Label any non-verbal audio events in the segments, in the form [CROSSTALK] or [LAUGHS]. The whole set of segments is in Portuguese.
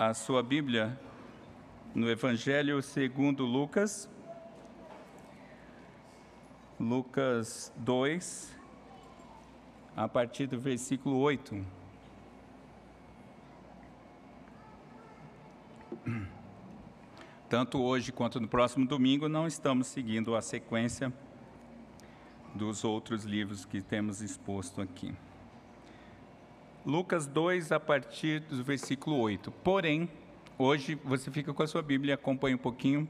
a sua Bíblia no Evangelho segundo Lucas, Lucas 2, a partir do versículo 8. Tanto hoje quanto no próximo domingo, não estamos seguindo a sequência dos outros livros que temos exposto aqui. Lucas 2, a partir do versículo 8. Porém, hoje você fica com a sua Bíblia acompanha um pouquinho,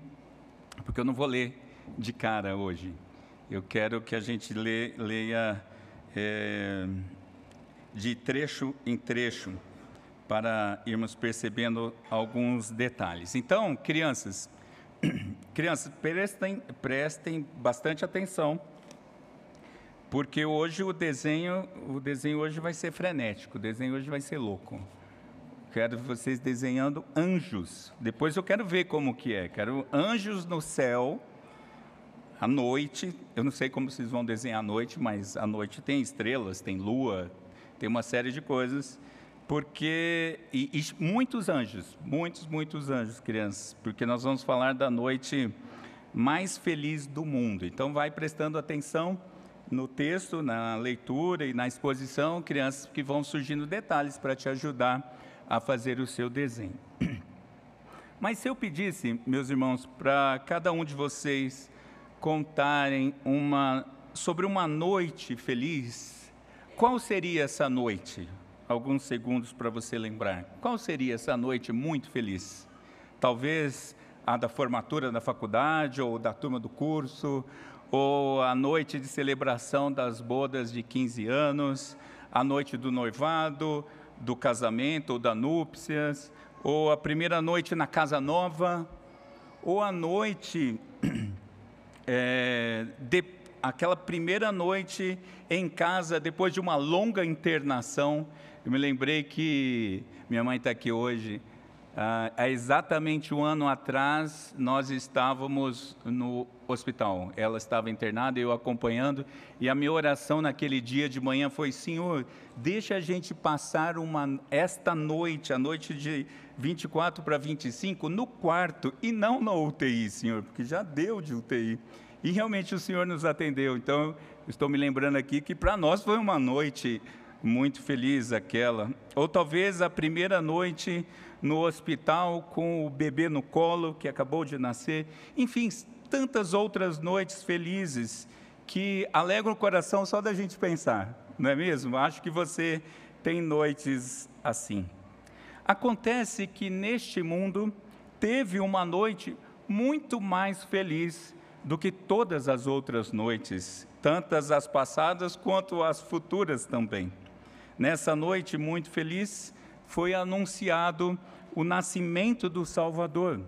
porque eu não vou ler de cara hoje. Eu quero que a gente lê, leia é, de trecho em trecho, para irmos percebendo alguns detalhes. Então, crianças, [CLEARS THROAT] crianças, prestem, prestem bastante atenção porque hoje o desenho, o desenho hoje vai ser frenético, o desenho hoje vai ser louco. Quero vocês desenhando anjos. Depois eu quero ver como que é. Quero anjos no céu à noite. Eu não sei como vocês vão desenhar à noite, mas à noite tem estrelas, tem lua, tem uma série de coisas. Porque e, e muitos anjos, muitos, muitos anjos, crianças, porque nós vamos falar da noite mais feliz do mundo. Então vai prestando atenção no texto, na leitura e na exposição, crianças que vão surgindo detalhes para te ajudar a fazer o seu desenho. [CLEARS THROAT] Mas se eu pedisse, meus irmãos, para cada um de vocês contarem uma sobre uma noite feliz, qual seria essa noite? Alguns segundos para você lembrar. Qual seria essa noite muito feliz? Talvez a da formatura da faculdade ou da turma do curso, ou a noite de celebração das bodas de 15 anos, a noite do noivado, do casamento ou da núpcias, ou a primeira noite na casa nova, ou a noite, é, [CLEARS THROAT] de, aquela primeira noite em casa depois de uma longa internação. Eu me lembrei que minha mãe está aqui hoje. Ah, há exatamente um ano atrás, nós estávamos no hospital. Ela estava internada, eu acompanhando, e a minha oração naquele dia de manhã foi: Senhor, deixa a gente passar uma, esta noite, a noite de 24 para 25, no quarto e não na UTI, Senhor, porque já deu de UTI. E realmente o Senhor nos atendeu. Então, estou me lembrando aqui que para nós foi uma noite muito feliz aquela. Ou talvez a primeira noite no hospital com o bebê no colo que acabou de nascer. Enfim, tantas outras noites felizes que alegram o coração só da gente pensar, não é mesmo? Acho que você tem noites assim. Acontece que neste mundo teve uma noite muito mais feliz do que todas as outras noites, tantas as passadas quanto as futuras também. Nessa noite muito feliz foi anunciado o nascimento do Salvador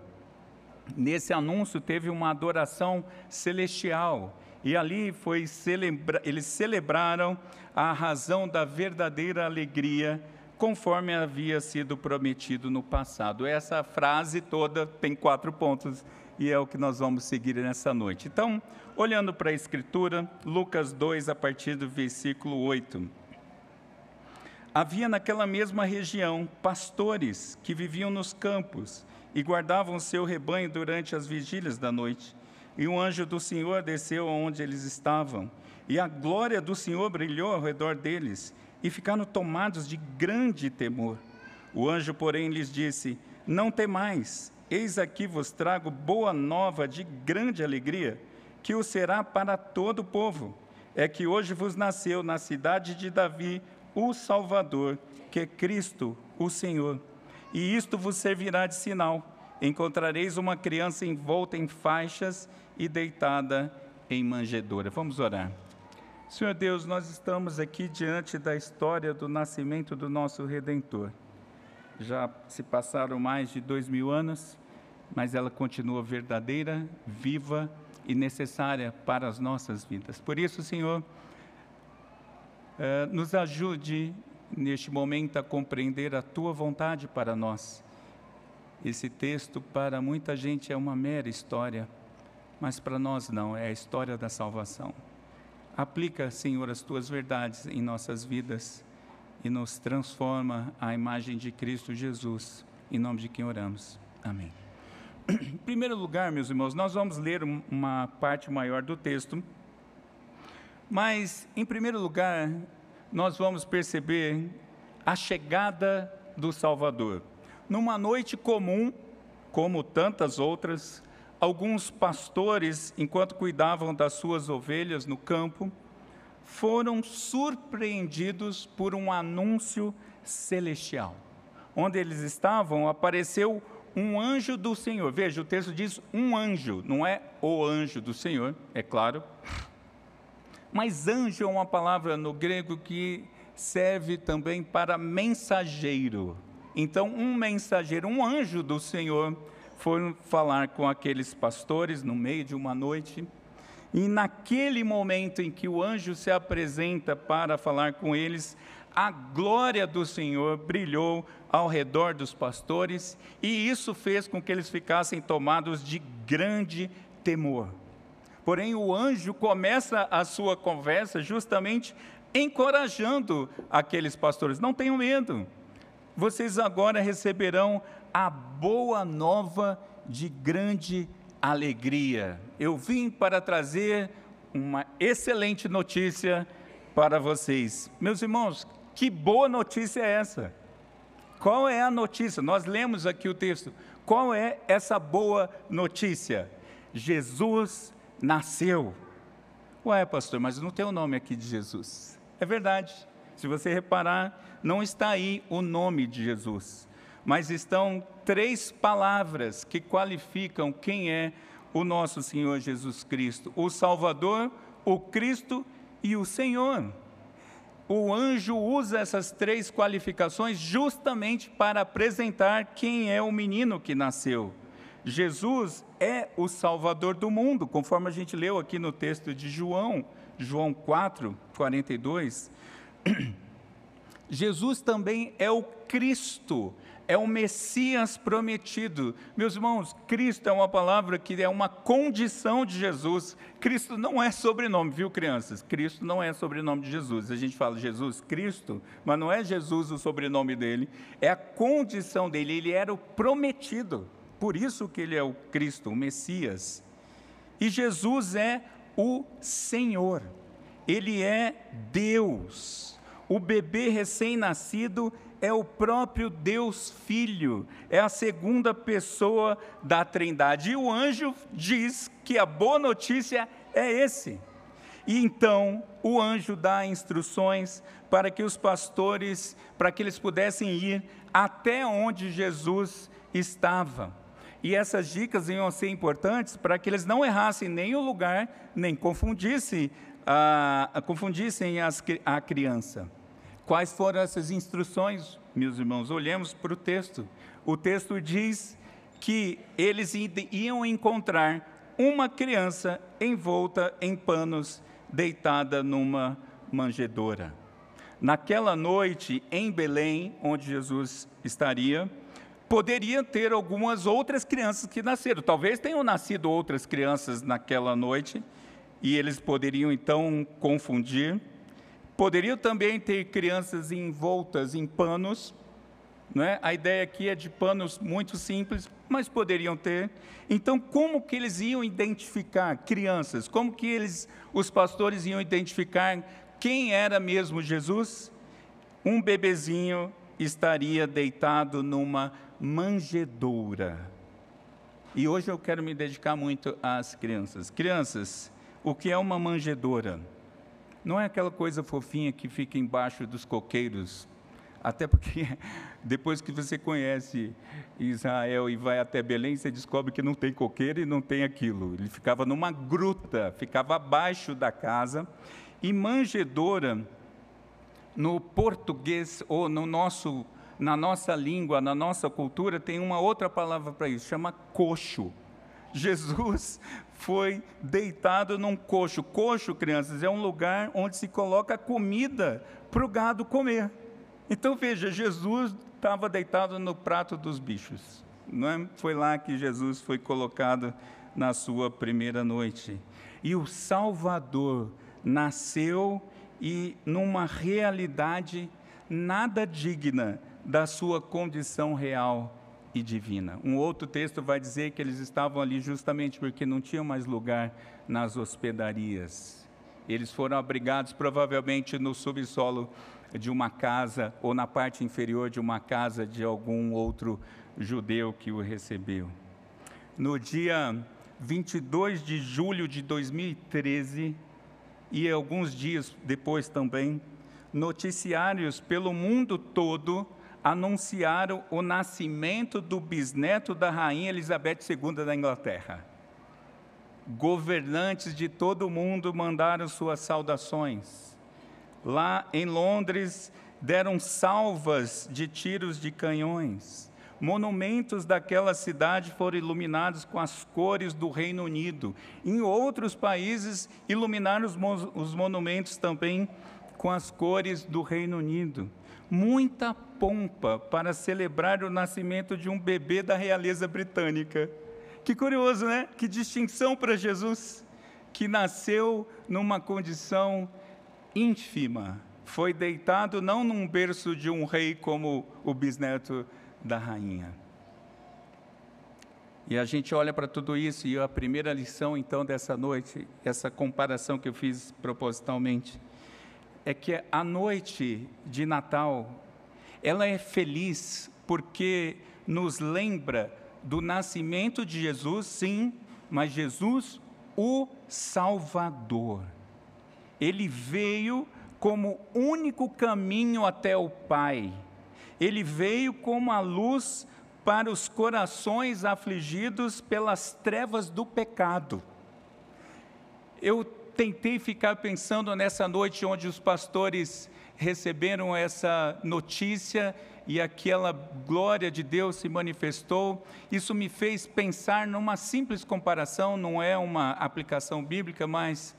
nesse anúncio teve uma adoração celestial. E ali foi celebra eles celebraram a razão da verdadeira alegria, conforme havia sido prometido no passado. Essa frase toda tem quatro pontos e é o que nós vamos seguir nessa noite. Então, olhando para a Escritura, Lucas 2, a partir do versículo 8. Havia naquela mesma região pastores que viviam nos campos e guardavam seu rebanho durante as vigílias da noite. E um anjo do Senhor desceu aonde eles estavam, e a glória do Senhor brilhou ao redor deles, e ficaram tomados de grande temor. O anjo, porém, lhes disse: Não temais, eis aqui vos trago boa nova de grande alegria, que o será para todo o povo. É que hoje vos nasceu na cidade de Davi o Salvador, que é Cristo, o Senhor e isto vos servirá de sinal. Encontrareis uma criança envolta em faixas e deitada em manjedoura. Vamos orar. Senhor Deus, nós estamos aqui diante da história do nascimento do nosso Redentor. Já se passaram mais de dois mil anos, mas ela continua verdadeira, viva e necessária para as nossas vidas. Por isso, Senhor, eh, nos ajude neste momento a compreender a tua vontade para nós. Esse texto, para muita gente, é uma mera história, mas para nós não, é a história da salvação. Aplica, Senhor, as tuas verdades em nossas vidas e nos transforma à imagem de Cristo Jesus. em nome de quem oramos. Amém. [CLEARS THROAT] Em primeiro lugar, meus irmãos, nós vamos ler uma parte maior do texto, mas, em primeiro lugar, nós vamos perceber a chegada do Salvador. Numa noite comum, como tantas outras, alguns pastores, enquanto cuidavam das suas ovelhas no campo, foram surpreendidos por um anúncio celestial. Onde eles estavam, apareceu um anjo do Senhor. Veja, o texto diz um anjo, não é o anjo do Senhor, é claro. Mas anjo é uma palavra no grego que serve também para mensageiro. Então, um mensageiro, um anjo do Senhor, foi falar com aqueles pastores no meio de uma noite. E naquele momento em que o anjo se apresenta para falar com eles, a glória do Senhor brilhou ao redor dos pastores, e isso fez com que eles ficassem tomados de grande temor. Porém, o anjo começa a sua conversa justamente encorajando aqueles pastores: não tenham medo, vocês agora receberão a boa nova de grande alegria. Eu vim para trazer uma excelente notícia para vocês. Meus irmãos, que boa notícia é essa? Qual é a notícia? Nós lemos aqui o texto. Qual é essa boa notícia? Jesus nasceu. Ué, pastor, mas não tem o nome aqui de Jesus. É verdade. Se você reparar, não está aí o nome de Jesus, mas estão três palavras que qualificam quem é o nosso Senhor Jesus Cristo: o Salvador, o Cristo e o Senhor o anjo usa essas três qualificações justamente para apresentar quem é o menino que nasceu. Jesus é o Salvador do mundo, conforme a gente leu aqui no texto de João, João 4, 42. [CLEARS THROAT] Jesus também é o Cristo, é o Messias prometido. Meus irmãos, Cristo é uma palavra que é uma condição de Jesus. Cristo não é sobrenome, viu, crianças? Cristo não é sobrenome de Jesus. A gente fala Jesus Cristo, mas não é Jesus o sobrenome dele, é a condição dele. Ele era o prometido. Por isso que ele é o Cristo, o Messias. E Jesus é o Senhor. Ele é Deus. O bebê recém-nascido é o próprio Deus Filho, é a segunda pessoa da Trindade. E o anjo diz que a boa notícia é esse. E então o anjo dá instruções para que os pastores, para que eles pudessem ir até onde Jesus estava. E essas dicas iam ser importantes para que eles não errassem nem o lugar, nem confundissem, a, confundissem as, a criança. Quais foram essas instruções, meus irmãos? Olhemos para o texto. O texto diz que eles iam encontrar uma criança envolta em panos, deitada numa manjedoura. Naquela noite, em Belém, onde Jesus estaria, poderia ter algumas outras crianças que nasceram. Talvez tenham nascido outras crianças naquela noite, e eles poderiam então confundir. Poderiam também ter crianças envoltas em panos, é? a ideia aqui é de panos muito simples, mas poderiam ter. Então, como que eles iam identificar crianças? Como que eles, os pastores iam identificar quem era mesmo Jesus? Um bebezinho estaria deitado numa manjedoura. E hoje eu quero me dedicar muito às crianças. Crianças, o que é uma manjedoura? Não é aquela coisa fofinha que fica embaixo dos coqueiros, até porque [LAUGHS] depois que você conhece Israel e vai até Belém, você descobre que não tem coqueiro e não tem aquilo. Ele ficava numa gruta, ficava abaixo da casa. E manjedoura, no português ou no nosso, na nossa língua, na nossa cultura, tem uma outra palavra para isso, chama coxo. Jesus foi deitado num coxo. Coxo, crianças, é um lugar onde se coloca comida para o gado comer. Então veja, Jesus estava deitado no prato dos bichos. Não é? Foi lá que Jesus foi colocado na sua primeira noite. E o Salvador nasceu e numa realidade nada digna da sua condição real e divina. Um outro texto vai dizer que eles estavam ali justamente porque não tinham mais lugar nas hospedarias. Eles foram abrigados provavelmente no subsolo de uma casa ou na parte inferior de uma casa de algum outro judeu que o recebeu. No dia 22 de julho de 2013, e alguns dias depois também, noticiários pelo mundo todo anunciaram o nascimento do bisneto da rainha Elizabeth II da Inglaterra. Governantes de todo o mundo mandaram suas saudações. Lá em Londres, deram salvas de tiros de canhões. Monumentos daquela cidade foram iluminados com as cores do Reino Unido. Em outros países, iluminaram os, os monumentos também com as cores do Reino Unido. Muita pompa para celebrar o nascimento de um bebê da realeza britânica. Que curioso, né? Que distinção para Jesus, que nasceu numa condição ínfima. Foi deitado não num berço de um rei como o bisneto da rainha. E a gente olha para tudo isso, e a primeira lição então dessa noite, essa comparação que eu fiz propositalmente, é que a noite de Natal, ela é feliz porque nos lembra do nascimento de Jesus, sim, mas Jesus, o Salvador. Ele veio como único caminho até o Pai ele veio como a luz para os corações afligidos pelas trevas do pecado. Eu tentei ficar pensando nessa noite onde os pastores receberam essa notícia e aquela glória de Deus se manifestou. Isso me fez pensar numa simples comparação, não é uma aplicação bíblica, mas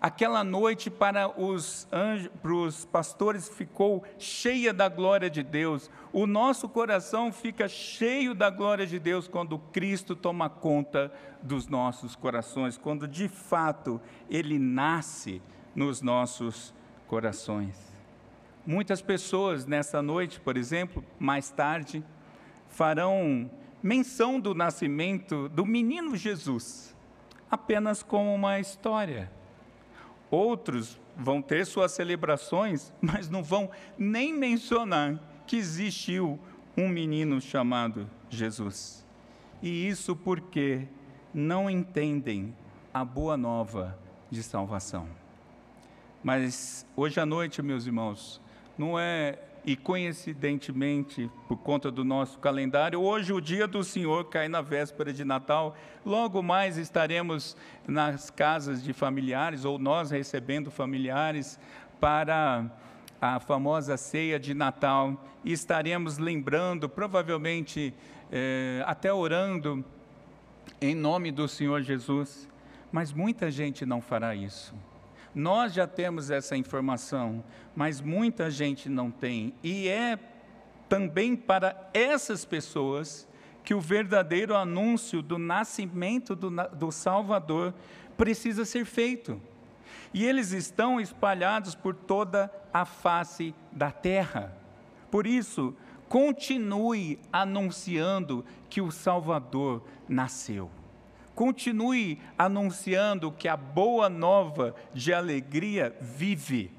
aquela noite para os, anjos, para os pastores ficou cheia da glória de Deus. O nosso coração fica cheio da glória de Deus quando Cristo toma conta dos nossos corações, quando de fato Ele nasce nos nossos corações. Muitas pessoas nessa noite, por exemplo, mais tarde, farão menção do nascimento do menino Jesus, apenas como uma história Outros vão ter suas celebrações, mas não vão nem mencionar que existiu um menino chamado Jesus. E isso porque não entendem a boa nova de salvação. Mas hoje à noite, meus irmãos, não é e coincidentemente, por conta do nosso calendário, hoje o dia do Senhor cai na véspera de Natal. Logo mais estaremos nas casas de familiares, ou nós recebendo familiares, para a famosa ceia de Natal. E estaremos lembrando, provavelmente é, até orando, em nome do Senhor Jesus. Mas muita gente não fará isso nós já temos essa informação, mas muita gente não tem. E é também para essas pessoas que o verdadeiro anúncio do nascimento do, do Salvador precisa ser feito. E eles estão espalhados por toda a face da terra. Por isso, continue anunciando que o Salvador nasceu. Continue anunciando que a boa nova de alegria vive,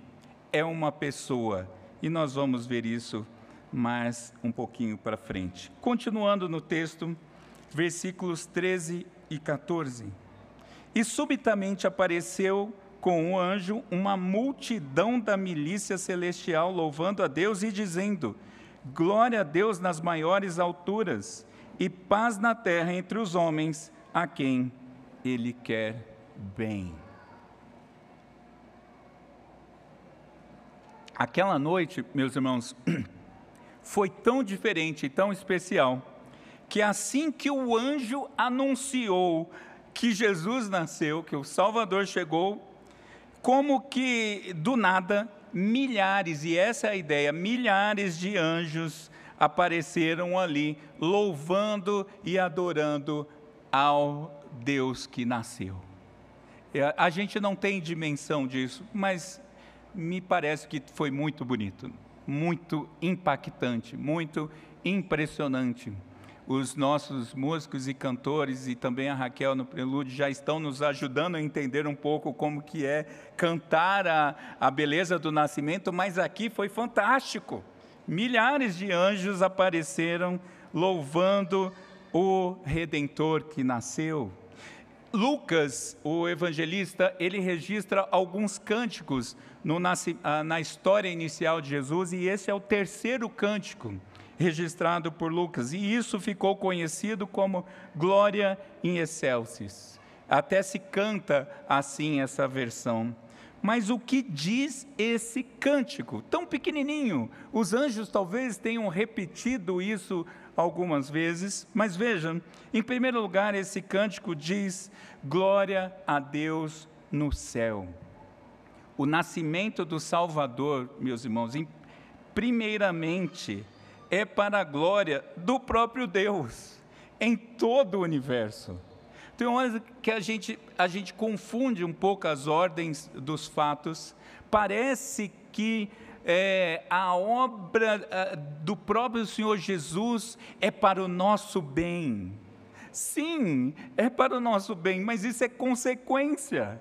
é uma pessoa. E nós vamos ver isso mais um pouquinho para frente. Continuando no texto, versículos 13 e 14. E subitamente apareceu com o anjo uma multidão da milícia celestial louvando a Deus e dizendo: Glória a Deus nas maiores alturas e paz na terra entre os homens a quem Ele quer bem. Aquela noite, meus irmãos, [CLEARS THROAT] foi tão diferente e tão especial, que assim que o anjo anunciou que Jesus nasceu, que o Salvador chegou, como que do nada, milhares, e essa é a ideia, milhares de anjos apareceram ali, louvando e adorando ao Deus que nasceu. A gente não tem dimensão disso, mas me parece que foi muito bonito, muito impactante, muito impressionante. os nossos músicos e cantores e também a Raquel no prelúdio já estão nos ajudando a entender um pouco como que é cantar a, a beleza do nascimento, mas aqui foi fantástico. Milhares de anjos apareceram louvando o Redentor que nasceu. Lucas, o evangelista, ele registra alguns cânticos no, ah, na história inicial de Jesus, e esse é o terceiro cântico registrado por Lucas, e isso ficou conhecido como Glória in Excelsis. Até se canta assim essa versão. Mas o que diz esse cântico? Tão pequenininho. Os anjos talvez tenham repetido isso algumas vezes, mas vejam, em primeiro lugar, esse cântico diz: Glória a Deus no céu. O nascimento do Salvador, meus irmãos, primeiramente é para a glória do próprio Deus, em todo o universo. Tem horas que a gente, a gente confunde um pouco as ordens dos fatos, parece que é, a obra do próprio Senhor Jesus é para o nosso bem. Sim, é para o nosso bem, mas isso é consequência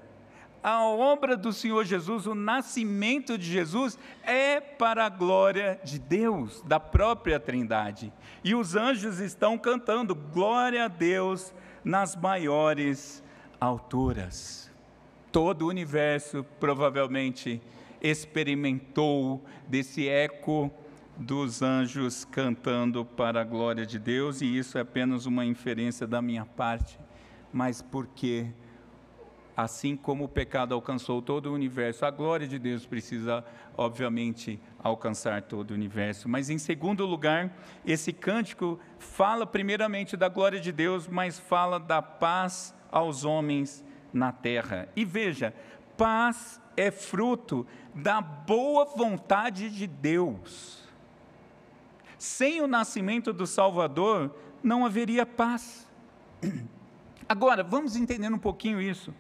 a obra do Senhor Jesus, o nascimento de Jesus, é para a glória de Deus, da própria Trindade. E os anjos estão cantando glória a Deus nas maiores alturas. Todo o universo provavelmente experimentou desse eco dos anjos cantando para a glória de Deus, e isso é apenas uma inferência da minha parte, mas porque assim como o pecado alcançou todo o universo, a glória de Deus precisa, obviamente, alcançar todo o universo. Mas, em segundo lugar, esse cântico fala primeiramente da glória de Deus, mas fala da paz aos homens na terra. E veja, paz é fruto da boa vontade de Deus. Sem o nascimento do Salvador, não haveria paz. [CLEARS THROAT] Agora, vamos entender um pouquinho isso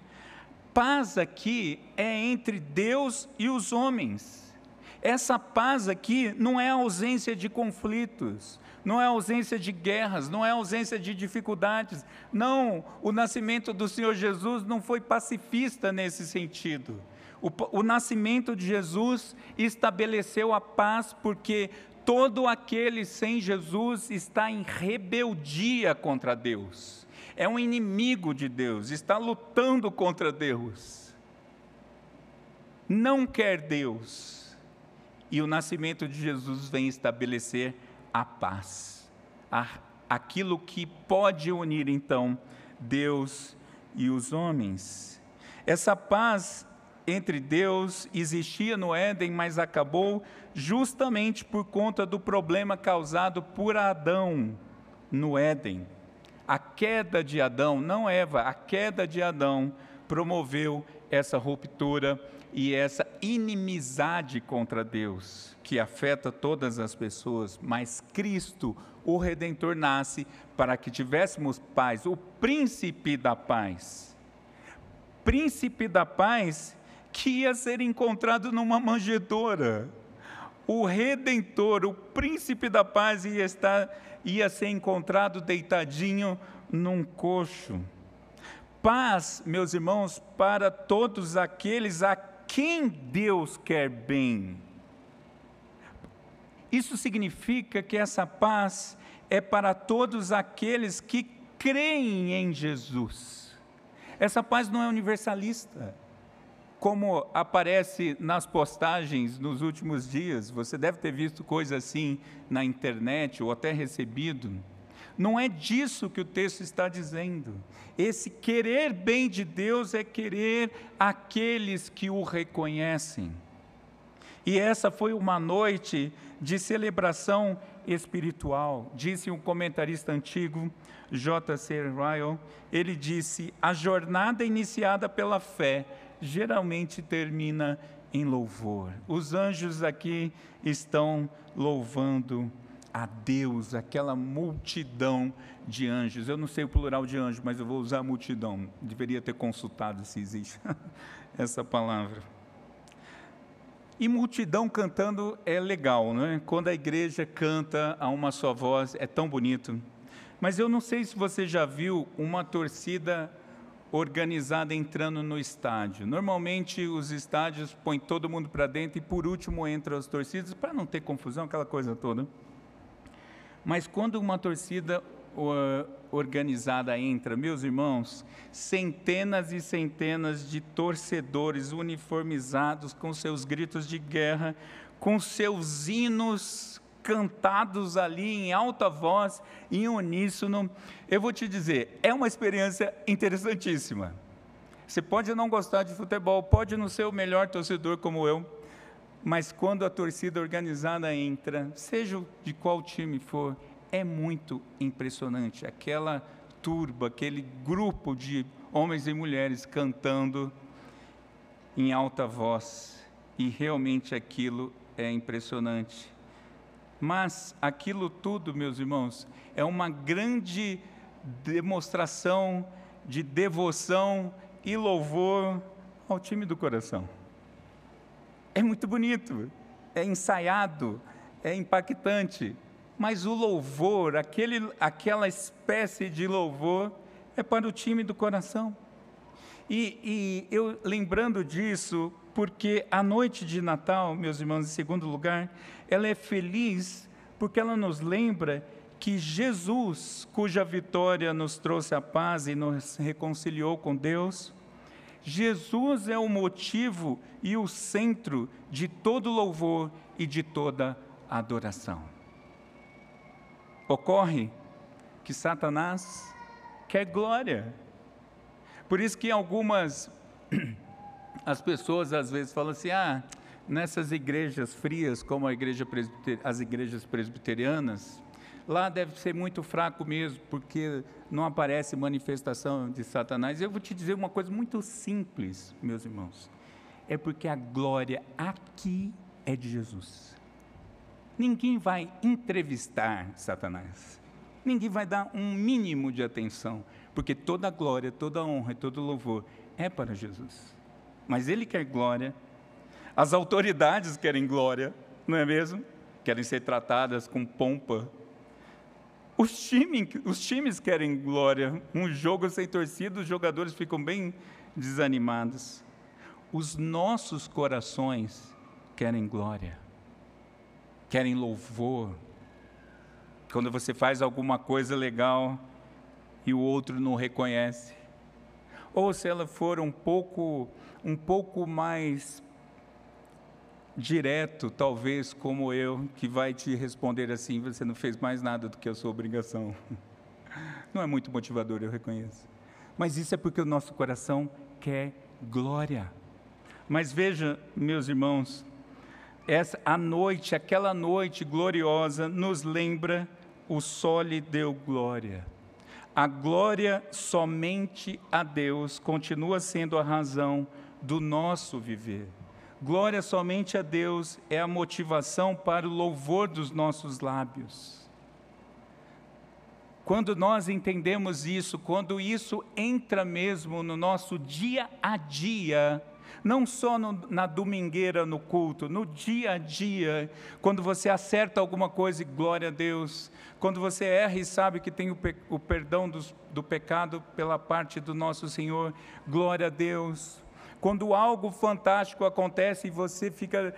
paz aqui é entre Deus e os homens. Essa paz aqui não é ausência de conflitos, não é ausência de guerras, não é ausência de dificuldades. Não, o nascimento do Senhor Jesus não foi pacifista nesse sentido. O, o nascimento de Jesus estabeleceu a paz porque todo aquele sem Jesus está em rebeldia contra Deus é um inimigo de Deus, está lutando contra Deus, não quer Deus. E o nascimento de Jesus vem estabelecer a paz, aquilo que pode unir então Deus e os homens. Essa paz entre Deus existia no Éden, mas acabou justamente por conta do problema causado por Adão no Éden. A queda de Adão, não Eva, a queda de Adão promoveu essa ruptura e essa inimizade contra Deus, que afeta todas as pessoas, mas Cristo, o Redentor, nasce para que tivéssemos paz, o príncipe da paz. Príncipe da paz que ia ser encontrado numa manjedoura. O Redentor, o príncipe da paz, ia estar ia ser encontrado deitadinho num coxo. Paz, meus irmãos, para todos aqueles a quem Deus quer bem. Isso significa que essa paz é para todos aqueles que creem em Jesus. Essa paz não é universalista como aparece nas postagens nos últimos dias, você deve ter visto coisa assim na internet ou até recebido. Não é disso que o texto está dizendo. Esse querer bem de Deus é querer aqueles que o reconhecem. E essa foi uma noite de celebração espiritual. Disse um comentarista antigo, J.C. Ryle, ele disse: a jornada iniciada pela fé geralmente termina em louvor. Os anjos aqui estão louvando a Deus, aquela multidão de anjos. Eu não sei o plural de anjos, mas eu vou usar multidão. Deveria ter consultado se existe [LAUGHS] essa palavra. E multidão cantando é legal, não é? Quando a igreja canta a uma só voz, é tão bonito. Mas eu não sei se você já viu uma torcida organizada entrando no estádio. Normalmente os estádios põem todo mundo para dentro e por último entram as torcidas para não ter confusão, aquela coisa toda. Mas quando uma torcida organizada entra, meus irmãos, centenas e centenas de torcedores uniformizados com seus gritos de guerra, com seus hinos cantados ali em alta voz, em uníssono. Eu vou te dizer, é uma experiência interessantíssima. Você pode não gostar de futebol, pode não ser o melhor torcedor como eu, mas quando a torcida organizada entra, seja de qual time for, é muito impressionante. Aquela turba, aquele grupo de homens e mulheres cantando em alta voz, e realmente aquilo é impressionante. Mas aquilo tudo, meus irmãos, é uma grande demonstração de devoção e louvor ao time do coração. É muito bonito, é ensaiado, é impactante, mas o louvor, aquele, aquela espécie de louvor, é para o time do coração. E, e eu lembrando disso, porque a noite de Natal, meus irmãos, em segundo lugar, ela é feliz porque ela nos lembra que Jesus, cuja vitória nos trouxe a paz e nos reconciliou com Deus, Jesus é o motivo e o centro de todo louvor e de toda adoração. Ocorre que Satanás quer glória. Por isso que algumas as pessoas às vezes falam assim: "Ah, nessas igrejas frias, como a igreja as igrejas presbiterianas, lá deve ser muito fraco mesmo, porque não aparece manifestação de Satanás. Eu vou te dizer uma coisa muito simples, meus irmãos. É porque a glória aqui é de Jesus. Ninguém vai entrevistar Satanás. Ninguém vai dar um mínimo de atenção, porque toda a glória, toda a honra e todo o louvor é para Jesus. Mas ele quer glória as autoridades querem glória, não é mesmo? Querem ser tratadas com pompa. Os, time, os times querem glória. Um jogo sem torcida, os jogadores ficam bem desanimados. Os nossos corações querem glória, querem louvor. Quando você faz alguma coisa legal e o outro não reconhece, ou se ela for um pouco, um pouco mais direto, talvez como eu, que vai te responder assim: você não fez mais nada do que a sua obrigação. [LAUGHS] Não é muito motivador, eu reconheço. Mas isso é porque o nosso coração quer glória. Mas veja, meus irmãos, essa a noite, aquela noite gloriosa nos lembra o sol lhe deu glória. A glória somente a Deus continua sendo a razão do nosso viver. Glória somente a Deus é a motivação para o louvor dos nossos lábios. Quando nós entendemos isso, quando isso entra mesmo no nosso dia a dia, não só no, na domingueira no culto, no dia a dia, quando você acerta alguma coisa e glória a Deus, quando você erra e sabe que tem o, pe, o perdão dos, do pecado pela parte do nosso Senhor, glória a Deus quando algo fantástico acontece e você fica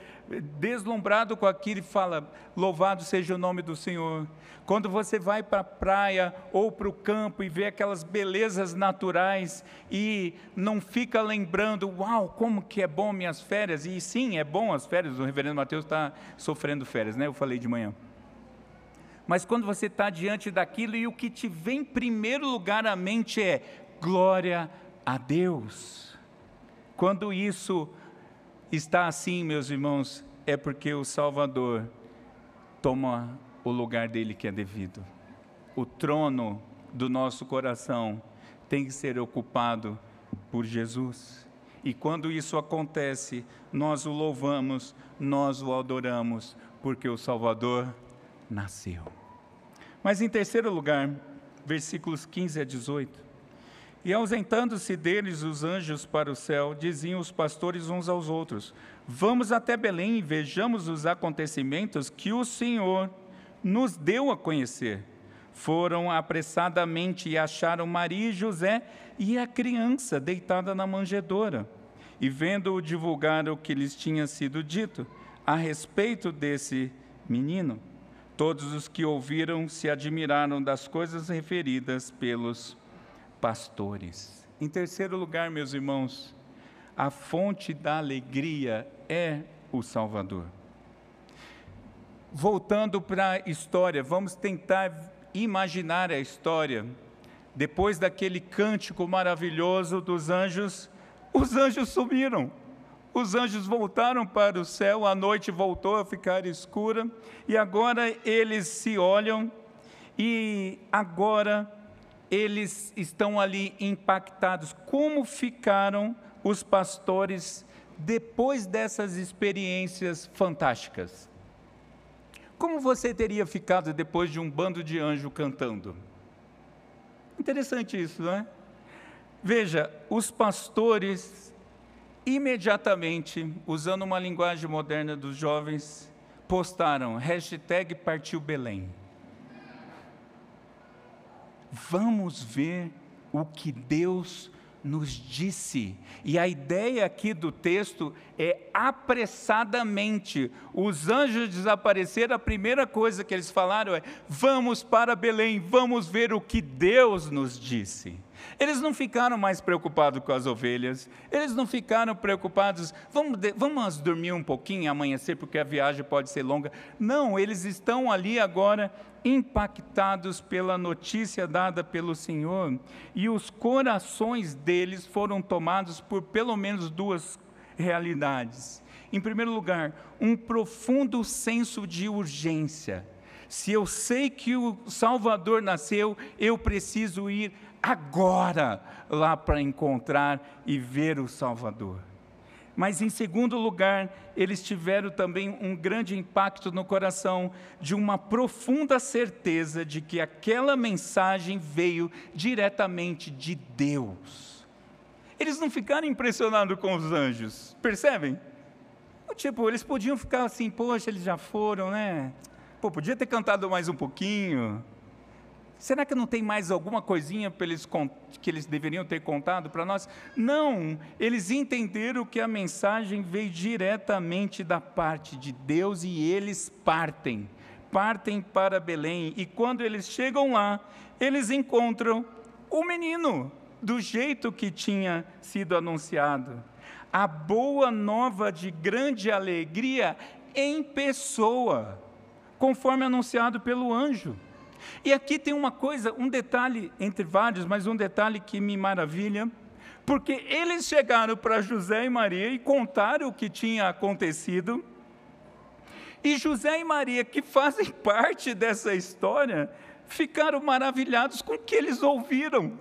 deslumbrado com aquilo e fala: Louvado seja o nome do Senhor. Quando você vai para a praia ou para o campo e vê aquelas belezas naturais e não fica lembrando, uau, como que é bom minhas férias. E sim, é bom as férias, o reverendo Mateus está sofrendo férias, né? Eu falei de manhã. Mas quando você está diante daquilo e o que te vem em primeiro lugar à mente é glória a Deus. Quando isso está assim, meus irmãos, é porque o Salvador toma o lugar dele que é devido. O trono do nosso coração tem que ser ocupado por Jesus. E quando isso acontece, nós o louvamos, nós o adoramos, porque o Salvador nasceu. Mas em terceiro lugar, versículos 15 a 18. E ausentando-se deles os anjos para o céu, diziam os pastores uns aos outros: Vamos até Belém e vejamos os acontecimentos que o Senhor nos deu a conhecer. foram apressadamente e acharam Maria e José e a criança deitada na manjedoura. E vendo-o divulgar o que lhes tinha sido dito a respeito desse menino, todos os que ouviram se admiraram das coisas referidas pelos pastores. Em terceiro lugar, meus irmãos, a fonte da alegria é o Salvador. Voltando para a história, vamos tentar imaginar a história. Depois daquele cântico maravilhoso dos anjos, os anjos sumiram. Os anjos voltaram para o céu, a noite voltou a ficar escura, e agora eles se olham, e agora eles estão ali impactados. Como ficaram os pastores depois dessas experiências fantásticas? Como você teria ficado depois de um bando de anjo cantando? Interessante isso, não é? Veja, os pastores imediatamente, usando uma linguagem moderna dos jovens, postaram hashtag partiu Belém. Vamos ver o que Deus nos disse. E a ideia aqui do texto é apressadamente. Os anjos desapareceram, a primeira coisa que eles falaram é: vamos para Belém, vamos ver o que Deus nos disse. Eles não ficaram mais preocupados com as ovelhas, eles não ficaram preocupados, vamos, vamos dormir um pouquinho, amanhecer, porque a viagem pode ser longa. Não, eles estão ali agora impactados pela notícia dada pelo Senhor, e os corações deles foram tomados por pelo menos duas realidades. Em primeiro lugar, um profundo senso de urgência. Se eu sei que o Salvador nasceu, eu preciso ir agora lá para encontrar e ver o Salvador. Mas, em segundo lugar, eles tiveram também um grande impacto no coração de uma profunda certeza de que aquela mensagem veio diretamente de Deus. Eles não ficaram impressionados com os anjos, percebem? Tipo, eles podiam ficar assim, poxa, eles já foram, né? Pô, podia ter cantado mais um pouquinho. Será que não tem mais alguma coisinha eles, que eles deveriam ter contado para nós? Não, eles entenderam que a mensagem veio diretamente da parte de Deus e eles partem. Partem para Belém e quando eles chegam lá, eles encontram o menino, do jeito que tinha sido anunciado. A boa nova de grande alegria em pessoa, conforme anunciado pelo anjo. E aqui tem uma coisa, um detalhe entre vários, mas um detalhe que me maravilha, porque eles chegaram para José e Maria e contaram o que tinha acontecido. E José e Maria, que fazem [LAUGHS] parte dessa história, ficaram maravilhados com o que eles ouviram.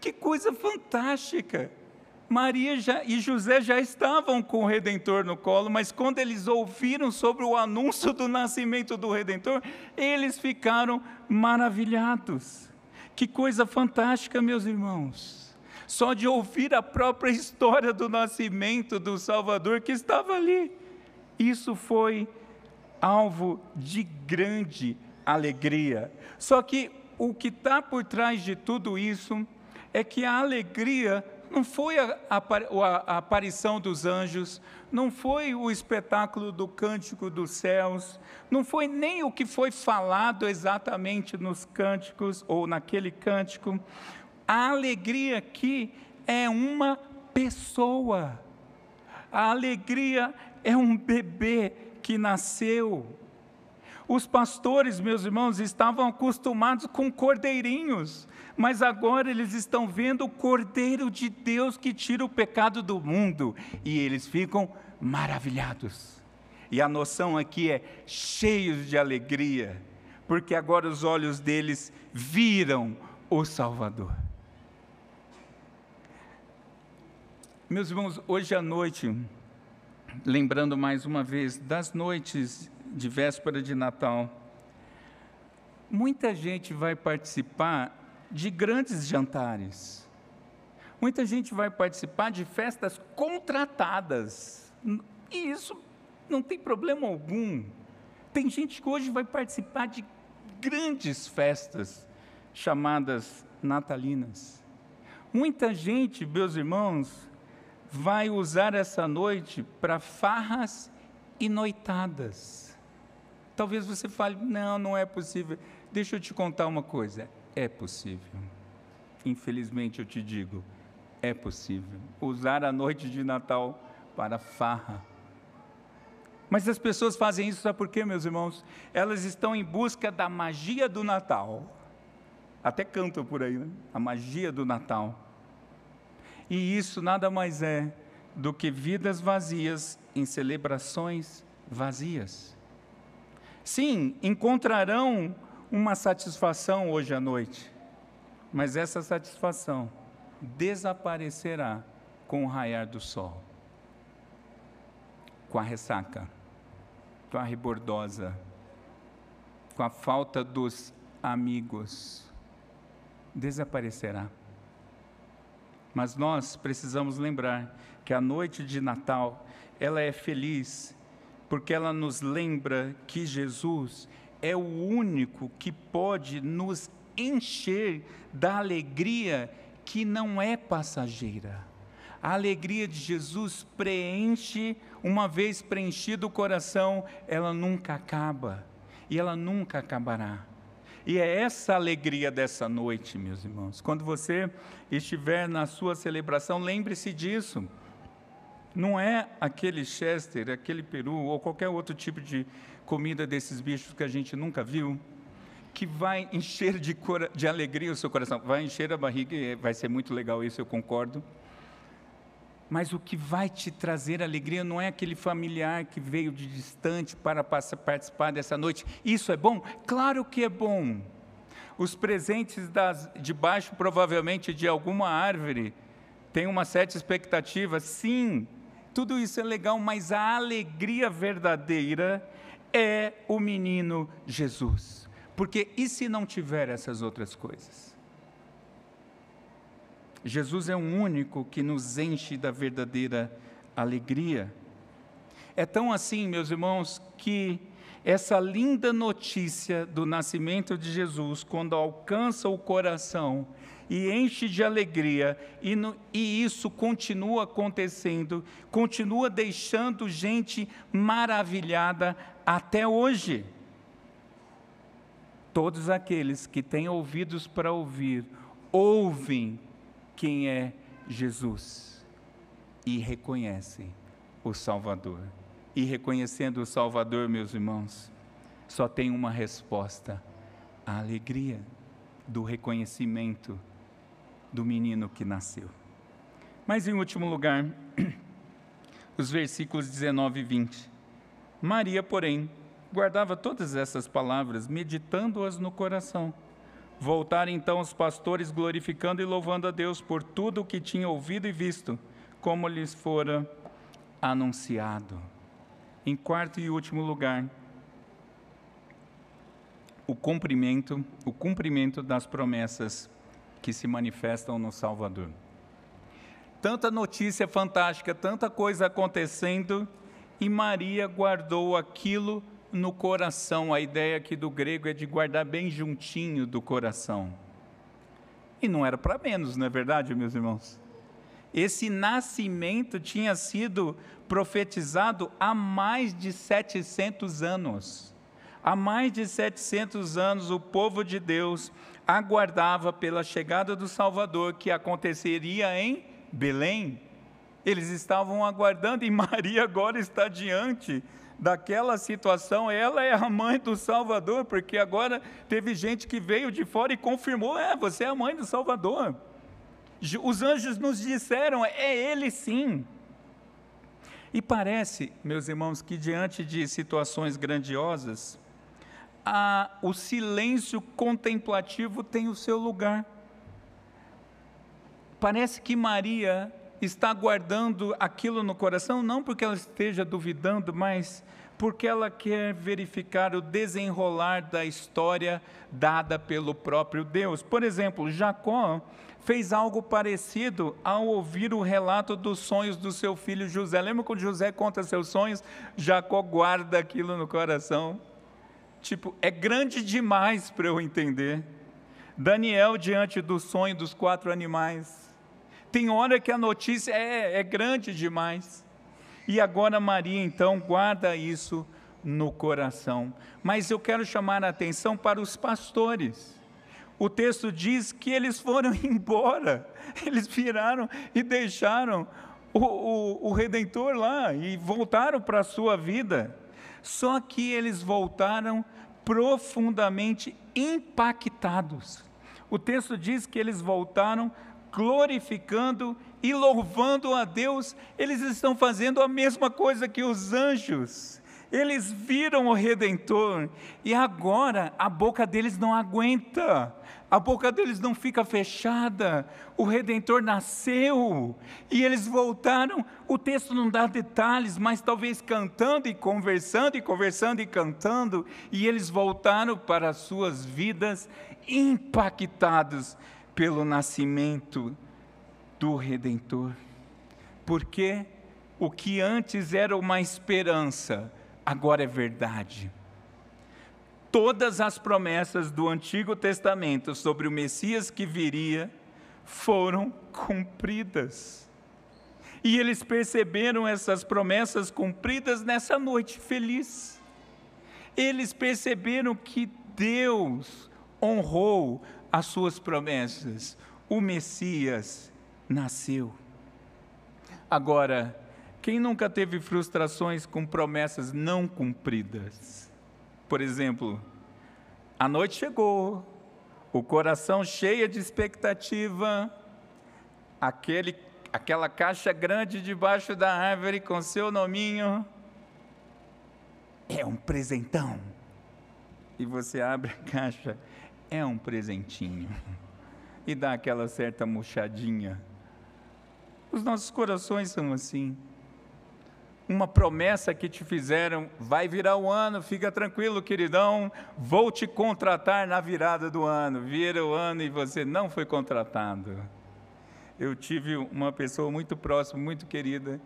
Que coisa fantástica! Maria já, e José já estavam com o Redentor no colo, mas quando eles ouviram sobre o anúncio do nascimento do Redentor, eles ficaram maravilhados. Que coisa fantástica, meus irmãos. Só de ouvir a própria [LAUGHS] história do nascimento do Salvador que estava ali. Isso foi alvo de grande alegria. Só que o que está por trás de tudo isso é que a alegria não foi a, a, a, aparição dos anjos, não foi o espetáculo do cântico dos céus, não foi nem o que foi falado exatamente nos cânticos ou naquele cântico. A alegria aqui é uma pessoa. A alegria é um bebê que nasceu. Os pastores, meus irmãos, estavam acostumados com cordeirinhos, mas agora eles estão vendo o Cordeiro de Deus que tira o pecado do mundo e eles ficam maravilhados. E a noção aqui é cheios de alegria, porque agora os olhos deles viram o Salvador. Meus irmãos, hoje à noite, lembrando mais uma vez das noites de véspera de Natal, muita gente vai participar de grandes jantares. Muita gente vai participar de festas contratadas. E isso não tem problema algum. Tem gente que hoje vai participar de grandes festas chamadas natalinas. Muita gente, meus irmãos, vai usar essa noite para farras e noitadas. Talvez você fale: não, não é possível. Deixa eu te contar uma coisa: é possível. Infelizmente eu te digo, é possível usar a noite de Natal para farra. Mas as pessoas fazem isso, sabe por quê, meus irmãos? Elas estão em busca da magia do Natal. Até cantam por aí, né? A magia do Natal. E isso nada mais é do que vidas vazias em celebrações vazias. Sim, encontrarão uma satisfação hoje à noite, mas essa satisfação desaparecerá com o raiar do sol, com a ressaca, com a rebordosa, com a falta dos amigos. Desaparecerá. Mas nós precisamos lembrar que a noite de Natal, ela é feliz, porque ela nos lembra que Jesus é o único que pode nos encher da alegria que não é passageira. A alegria de Jesus preenche, uma vez preenchido o coração, ela nunca acaba e ela nunca acabará. E é essa alegria dessa noite, meus irmãos. Quando você estiver na sua celebração, lembre-se disso. Não é aquele chester, aquele peru ou qualquer outro tipo de comida desses bichos que a gente nunca viu, que vai encher de, de alegria o seu coração. Vai encher a barriga vai ser muito legal isso, eu concordo. Mas o que vai te trazer alegria não é aquele familiar que veio de distante para participar dessa noite. Isso é bom? Claro que é bom. Os presentes das, debaixo, provavelmente, de alguma árvore, têm uma certa expectativa. Sim, tudo isso é legal, mas a alegria verdadeira é o menino Jesus. Porque e se não tiver essas outras coisas? Jesus é o único que nos enche da verdadeira alegria. É tão assim, meus irmãos, que essa linda notícia do nascimento de Jesus, quando alcança o coração e enche de alegria, e, no, e, isso continua acontecendo, continua deixando gente maravilhada até hoje. Todos aqueles que têm ouvidos para ouvir, ouvem quem é Jesus e reconhecem o Salvador. E reconhecendo o Salvador, meus irmãos, só tem uma resposta: a alegria do reconhecimento do menino que nasceu. Mas em último lugar, [CLEARS THROAT] os versículos 19 e 20. Maria, porém, guardava todas essas palavras, meditando-as no coração. Voltaram então os pastores glorificando e louvando a Deus por tudo o que tinham ouvido e visto, como lhes fora anunciado. Em quarto e último lugar, o cumprimento, o cumprimento das promessas que se manifestam no Salvador. Tanta notícia fantástica, tanta coisa acontecendo, e Maria guardou aquilo no coração. A ideia aqui do grego é de guardar bem juntinho do coração. E não era para menos, não é verdade, meus irmãos? Esse nascimento tinha sido profetizado há mais de 700 anos. Há mais de 700 anos, o povo de Deus aguardava pela chegada do Salvador que aconteceria em Belém. Eles estavam aguardando e [LAUGHS] Maria agora está diante daquela situação. Ela é a mãe do Salvador, porque agora teve gente que veio de fora e confirmou: é, você é a mãe do Salvador. Os anjos nos disseram: é ele sim. E parece, meus irmãos, que diante de situações grandiosas, a, o silêncio contemplativo tem o seu lugar. Parece que Maria está guardando aquilo no coração, não porque ela esteja duvidando, mas porque ela quer verificar o desenrolar da história dada pelo próprio Deus. Por exemplo, Jacó fez algo parecido ao ouvir o relato dos sonhos do seu filho José. Lembra quando José conta seus sonhos? Jacó guarda aquilo no coração Tipo, é grande demais para eu entender. Daniel diante do sonho dos quatro animais. Tem hora que a notícia é, é grande demais. E agora Maria então guarda isso no coração. Mas eu quero chamar a atenção para os pastores. O texto diz que eles foram [LAUGHS] embora, eles viraram e deixaram o, o, o Redentor lá e voltaram para a sua vida. Só que eles voltaram profundamente impactados. O texto diz que eles voltaram glorificando e louvando a Deus, eles estão fazendo a mesma coisa que os anjos. Eles viram o Redentor e agora a boca deles não aguenta, a boca deles não fica fechada. O Redentor nasceu e eles voltaram. O texto não dá detalhes, mas talvez cantando e conversando, e conversando e cantando, e eles voltaram para as suas vidas impactados pelo nascimento do Redentor. Porque o que antes era uma esperança, agora é verdade. Todas as promessas do Antigo Testamento sobre o Messias que viria foram cumpridas. E eles perceberam essas promessas cumpridas nessa noite feliz. Eles perceberam que Deus honrou as suas promessas. O Messias nasceu. Agora, quem nunca teve frustrações com promessas não cumpridas? Por exemplo, a noite chegou, o coração cheio de expectativa, aquele, aquela caixa grande debaixo da árvore com seu nominho, é um presentão. E você abre a caixa é um presentinho e dá aquela certa murchadinha. Os nossos corações são assim. Uma promessa que te fizeram, vai virar o ano, fica tranquilo, queridão, vou te contratar na virada do ano. Vira o ano e você não foi contratado. Eu tive uma pessoa muito próxima, muito querida,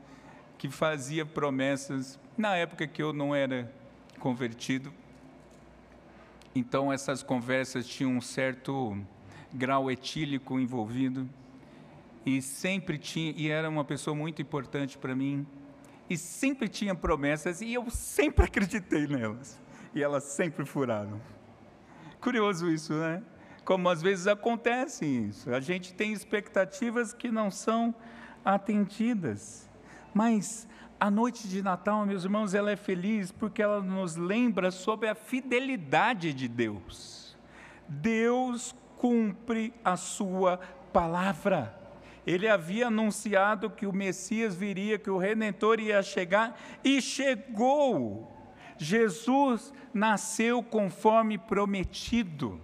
que fazia promessas na época que eu não era convertido, então essas conversas tinham um certo grau etílico envolvido e sempre tinha e era uma pessoa muito importante para mim e sempre tinha promessas e eu sempre [LAUGHS] acreditei nelas e elas sempre furaram. Curioso isso, né? Como às vezes acontece isso. A gente tem expectativas que não são atendidas. Mas a noite de Natal, meus irmãos, ela é feliz porque ela nos lembra sobre a fidelidade de Deus. Deus cumpre a sua palavra. Ele havia anunciado que o Messias viria, que o Redentor ia chegar, e chegou. Jesus nasceu conforme prometido.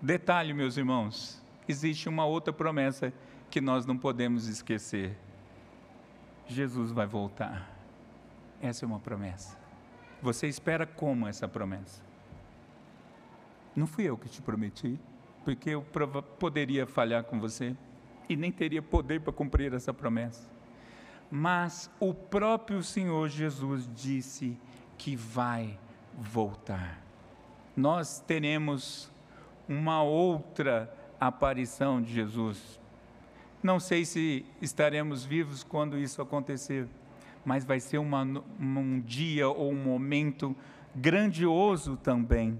Detalhe, meus irmãos, existe uma outra promessa que nós não podemos esquecer Jesus vai voltar. Essa é uma promessa. Você espera como essa promessa? Não fui eu que te prometi, porque eu poderia falhar com você e nem teria poder para cumprir essa promessa. Mas o próprio Senhor Jesus disse que vai voltar. Nós teremos uma outra aparição de Jesus não sei se estaremos vivos quando isso acontecer, mas vai ser uma, um dia ou um momento grandioso também.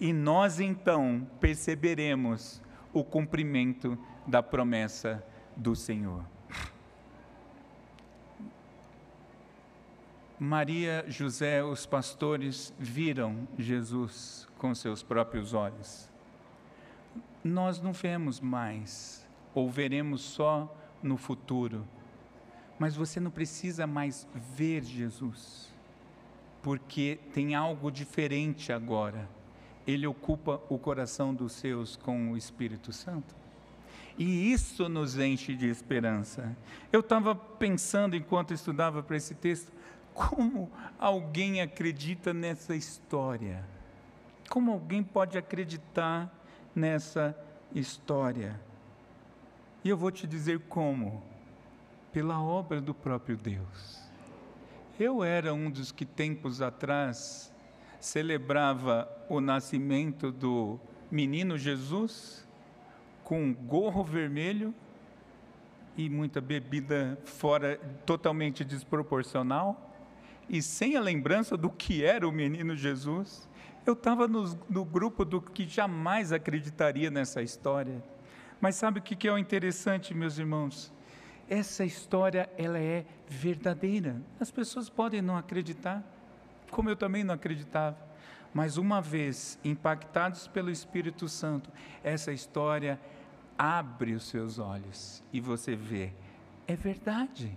E nós então perceberemos o cumprimento da promessa do Senhor. Maria, José, os pastores viram Jesus com seus próprios olhos. Nós não vemos mais ou veremos só no futuro. Mas você não precisa mais ver Jesus, porque tem algo diferente agora. Ele ocupa o coração dos seus com o Espírito Santo. E isso nos enche de esperança. Eu estava pensando enquanto estudava para esse texto, como alguém acredita nessa história? Como alguém pode acreditar nessa história? E eu vou te dizer como: pela obra do próprio Deus. Eu era um dos que tempos atrás celebrava o nascimento do menino Jesus com gorro vermelho e muita bebida fora totalmente desproporcional e sem a lembrança do que era o menino Jesus. Eu estava no, no, grupo do que jamais acreditaria nessa história. Mas sabe o que, que é o interessante, meus irmãos? Essa história ela é verdadeira. As pessoas podem não acreditar, como eu também não acreditava. Mas uma vez impactados pelo Espírito Santo, essa história abre os seus olhos e você vê, é verdade.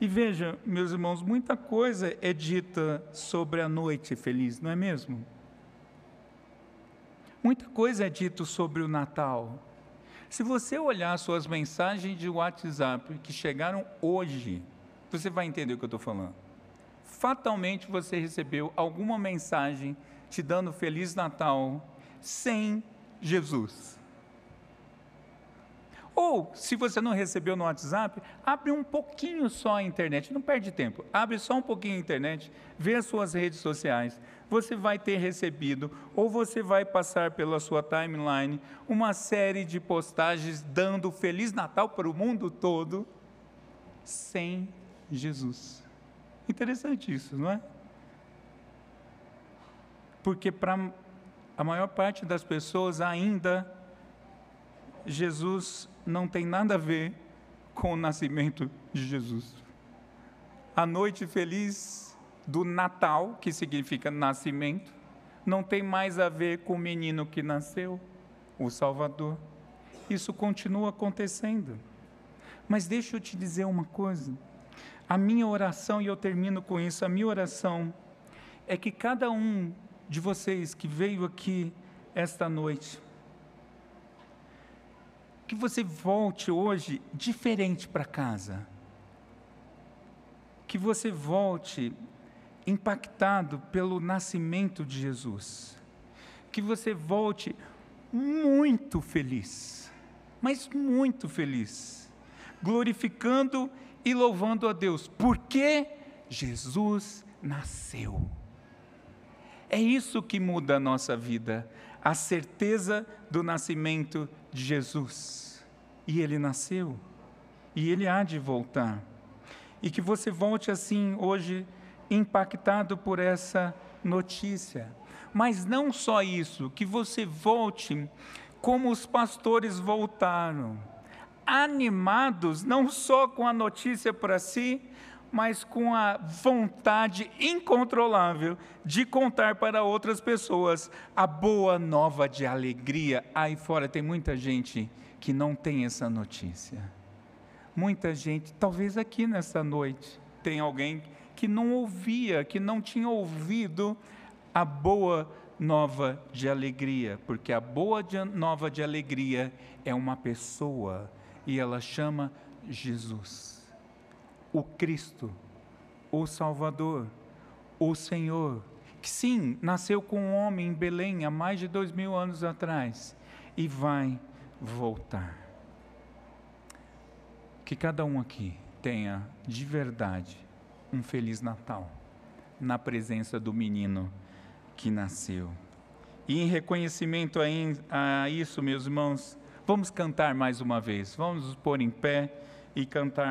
E veja, meus irmãos, muita coisa é dita sobre a noite feliz, não é mesmo? Muita coisa é dita sobre o Natal. Se você olhar suas mensagens de WhatsApp que chegaram hoje, você vai entender o que eu estou falando. Fatalmente você recebeu alguma mensagem te dando Feliz Natal sem Jesus. Ou, se você não recebeu no WhatsApp, abre um pouquinho só a internet, não perde tempo. Abre só um pouquinho a internet, vê as suas redes sociais. Você vai ter recebido, ou você vai passar pela sua timeline, uma série de postagens dando Feliz Natal para o mundo todo, sem Jesus. Interessante isso, não é? Porque para a maior parte das pessoas ainda Jesus não tem nada a ver com o nascimento de Jesus. A noite feliz do Natal, que significa nascimento, não tem mais a ver com o menino que nasceu, o Salvador. Isso continua acontecendo. Mas deixa eu te dizer uma coisa. A minha oração, e eu termino com isso, a minha oração é que cada um de vocês que veio aqui esta noite, que você volte hoje diferente para casa. Que você volte impactado pelo nascimento de Jesus. Que você volte muito feliz, mas muito feliz, glorificando e louvando a Deus, porque Jesus nasceu. É isso que muda a nossa vida, a certeza do nascimento de Jesus. E ele nasceu, e ele há de voltar. E que você volte assim hoje, impactado por essa notícia. Mas não só isso, que você volte como os pastores voltaram, animados não só com a notícia para si, mas com a vontade incontrolável de contar para outras pessoas a boa nova de alegria. Aí fora tem muita gente que não tem essa notícia. Muita gente, talvez aqui nessa noite, tem alguém que não ouvia, que não tinha ouvido a boa nova de alegria, porque a boa nova de alegria é uma pessoa e ela chama Jesus o Cristo, o Salvador, o Senhor, que sim, nasceu com um homem em Belém há mais de dois mil anos atrás e vai voltar. Que cada um aqui tenha de verdade um Feliz Natal na presença do menino que nasceu. E em reconhecimento a, isso, meus irmãos, vamos cantar mais uma vez. Vamos nos pôr em pé e cantar